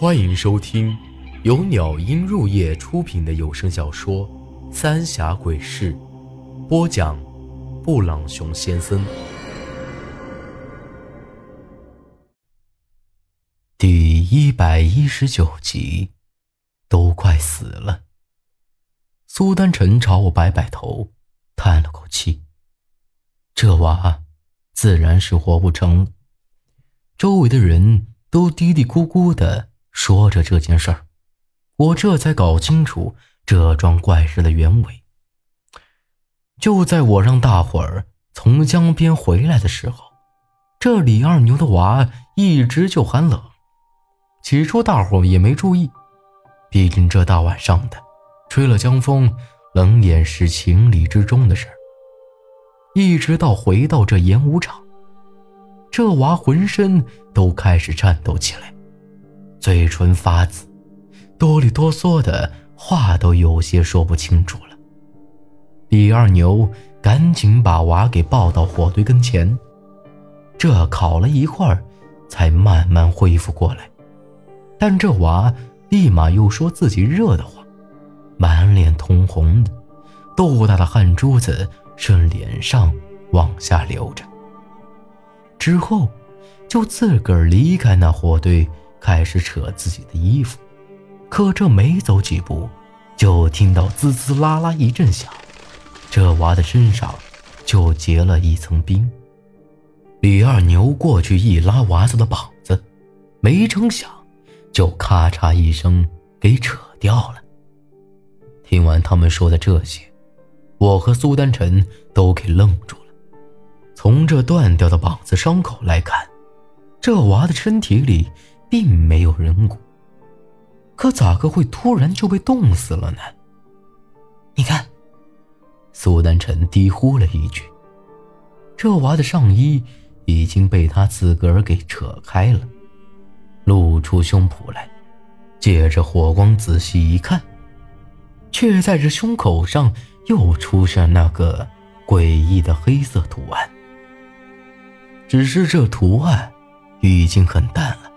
欢迎收听由鸟音入夜出品的有声小说《三峡鬼事》，播讲：布朗熊先生。第一百一十九集，都快死了。苏丹臣朝我摆摆头，叹了口气：“这娃自然是活不成。”周围的人都嘀嘀咕咕的。说着这件事儿，我这才搞清楚这桩怪事的原委。就在我让大伙儿从江边回来的时候，这李二牛的娃一直就喊冷。起初大伙儿也没注意，毕竟这大晚上的，吹了江风，冷眼是情理之中的事儿。一直到回到这演武场，这娃浑身都开始颤抖起来。嘴唇发紫，哆里哆嗦的话都有些说不清楚了。李二牛赶紧把娃给抱到火堆跟前，这烤了一会儿，才慢慢恢复过来。但这娃立马又说自己热得慌，满脸通红的，豆大的汗珠子顺脸上往下流着。之后，就自个儿离开那火堆。开始扯自己的衣服，可这没走几步，就听到滋滋啦啦一阵响，这娃的身上就结了一层冰。李二牛过去一拉娃子的膀子，没成想，就咔嚓一声给扯掉了。听完他们说的这些，我和苏丹臣都给愣住了。从这断掉的膀子伤口来看，这娃的身体里……并没有人骨，可咋个会突然就被冻死了呢？你看，苏丹臣低呼了一句：“这娃的上衣已经被他自个儿给扯开了，露出胸脯来。借着火光仔细一看，却在这胸口上又出现那个诡异的黑色图案。只是这图案已经很淡了。”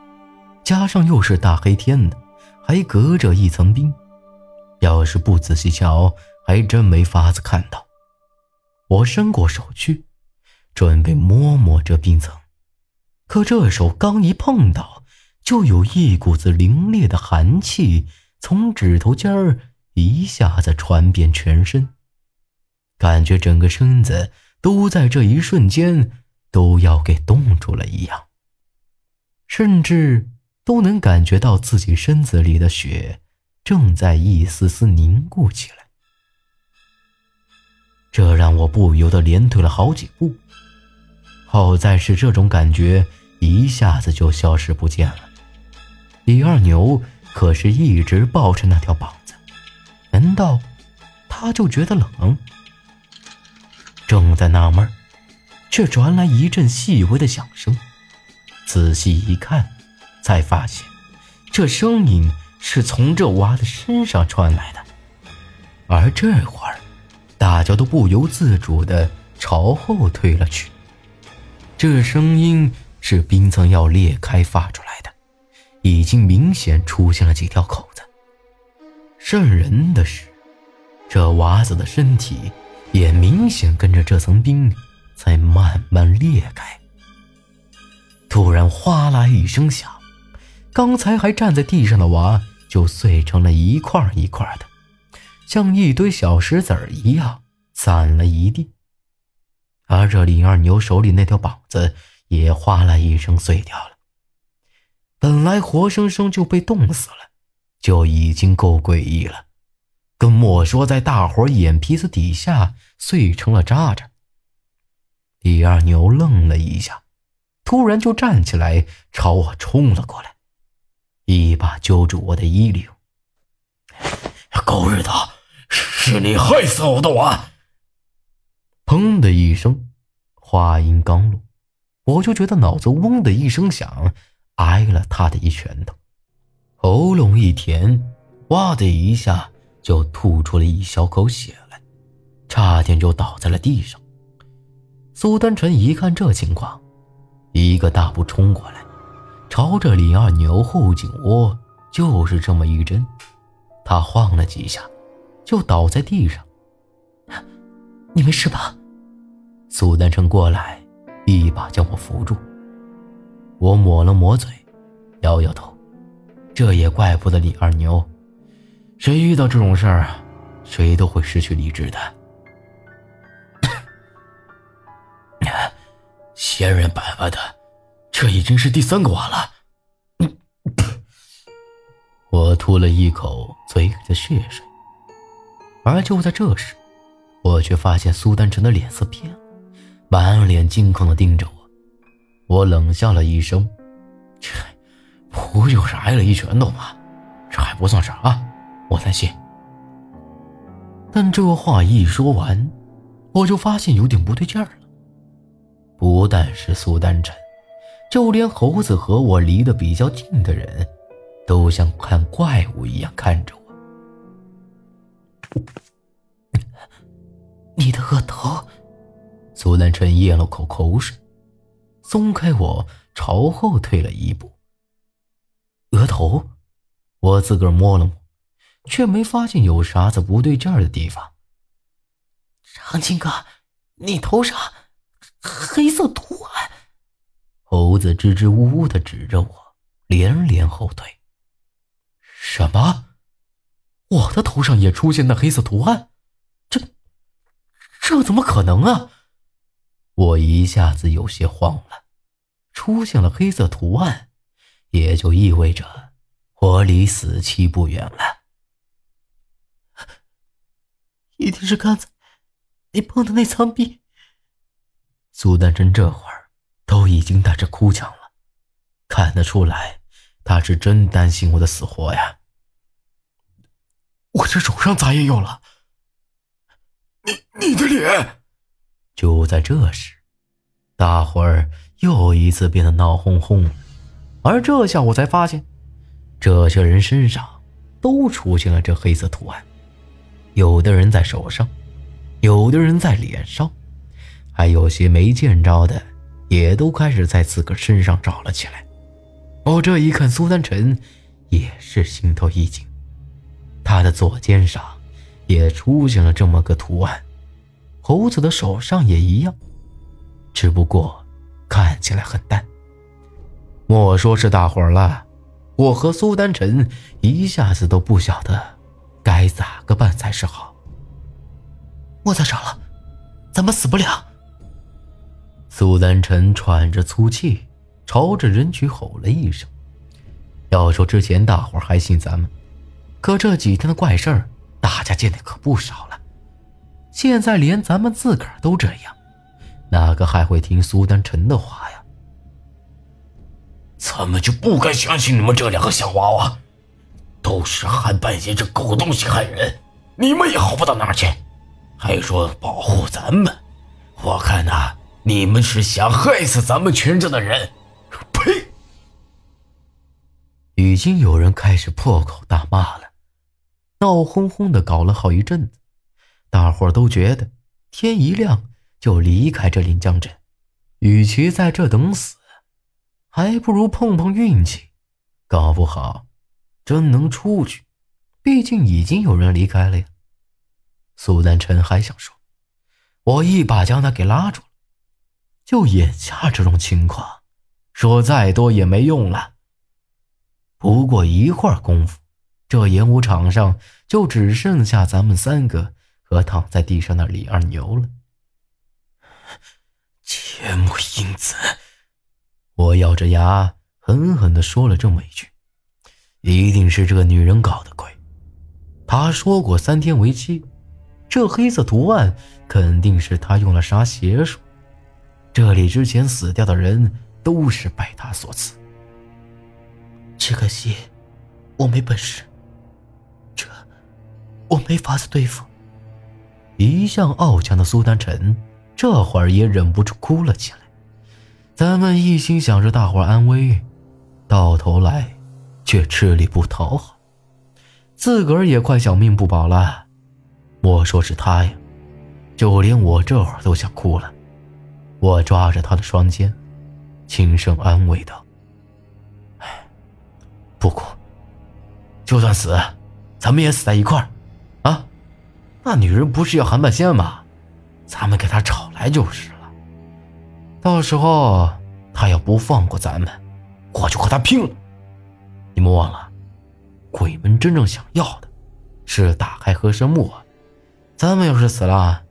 加上又是大黑天的，还隔着一层冰，要是不仔细瞧，还真没法子看到。我伸过手去，准备摸摸这冰层，可这手刚一碰到，就有一股子凛冽的寒气从指头尖儿一下子传遍全身，感觉整个身子都在这一瞬间都要给冻住了一样，甚至。都能感觉到自己身子里的血正在一丝丝凝固起来，这让我不由得连退了好几步。好在是这种感觉一下子就消失不见了。李二牛可是一直抱着那条膀子，难道他就觉得冷？正在纳闷，却传来一阵细微的响声，仔细一看。才发现，这声音是从这娃的身上传来的，而这会儿，大家都不由自主的朝后退了去。这声音是冰层要裂开发出来的，已经明显出现了几条口子。瘆人的是，这娃子的身体也明显跟着这层冰在慢慢裂开。突然，哗啦一声响。刚才还站在地上的娃，就碎成了一块一块的，像一堆小石子儿一样散了一地。而这李二牛手里那条膀子也哗啦一声碎掉了。本来活生生就被冻死了，就已经够诡异了，更莫说在大伙眼皮子底下碎成了渣渣。李二牛愣了一下，突然就站起来朝我冲了过来。一把揪住我的衣领，狗日的，是你害死我的娃！砰的一声，话音刚落，我就觉得脑子嗡的一声响，挨了他的一拳头，喉咙一甜，哇的一下就吐出了一小口血来，差点就倒在了地上。苏丹臣一看这情况，一个大步冲过来。朝着李二牛后颈窝就是这么一针，他晃了几下，就倒在地上。你没事吧？苏丹成过来，一把将我扶住。我抹了抹嘴，摇摇头。这也怪不得李二牛，谁遇到这种事儿，谁都会失去理智的。仙人板板的，这已经是第三个娃了。我吐了一口嘴里的血水，而就在这时，我却发现苏丹成的脸色变了，满脸惊恐的盯着我。我冷笑了一声：“这不就是挨了一拳头吗？这还不算啥，我担心。”但这话一说完，我就发现有点不对劲儿了。不但是苏丹晨，就连猴子和我离得比较近的人，都像看怪物一样看着我。你的额头，苏丹晨咽了口口水，松开我，朝后退了一步。额头，我自个儿摸了摸，却没发现有啥子不对劲儿的地方。长青哥，你头上黑色图案。猴子支支吾吾的指着我，连连后退。什么？我的头上也出现那黑色图案？这，这怎么可能啊？我一下子有些慌了。出现了黑色图案，也就意味着我离死期不远了。一定是刚才你碰的那苍壁。苏丹真这会儿都已经带着哭腔了，看得出来，他是真担心我的死活呀。我这手上咋也有了？你你的脸！就在这时，大伙儿又一次变得闹哄哄，而这下我才发现，这些人身上都出现了这黑色图案，有的人在手上，有的人在脸上，还有些没见着的，也都开始在自个身上找了起来。哦这一看，苏丹晨也是心头一紧。他的左肩上也出现了这么个图案，猴子的手上也一样，只不过看起来很淡。莫说是大伙儿了，我和苏丹晨一下子都不晓得该咋个办才是好。我咋找了？咱们死不了？苏丹晨喘着粗气，朝着人群吼了一声。要说之前大伙还信咱们。可这几天的怪事儿，大家见的可不少了。现在连咱们自个儿都这样，哪个还会听苏丹晨的话呀？咱们就不该相信你们这两个小娃娃，都是韩半仙这狗东西害人，你们也好不到哪儿去，还说保护咱们，我看呐，你们是想害死咱们全镇的人。呸！已经有人开始破口大骂了。闹哄哄的搞了好一阵子，大伙都觉得天一亮就离开这临江镇，与其在这等死，还不如碰碰运气，搞不好真能出去。毕竟已经有人离开了呀。苏丹辰还想说，我一把将他给拉住了。就眼下这种情况，说再多也没用了。不过一会儿功夫。这演武场上就只剩下咱们三个和躺在地上的李二牛了。铁木英子，我咬着牙狠狠地说了这么一句：“一定是这个女人搞的鬼。”她说过三天为期，这黑色图案肯定是她用了啥邪术。这里之前死掉的人都是拜他所赐。只可惜我没本事。这我没法子对付。一向傲强的苏丹臣，这会儿也忍不住哭了起来。咱们一心想着大伙安危，到头来却吃力不讨好，自个儿也快小命不保了。莫说是他呀，就连我这会儿都想哭了。我抓着他的双肩，轻声安慰道：“哎，不哭，就算死，咱们也死在一块儿，啊？那女人不是要韩半仙吗？咱们给她找来就是了。到时候她要不放过咱们，我就和她拼了。你们忘了，鬼门真正想要的，是打开和神木。咱们要是死了，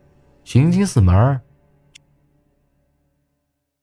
寻金四门。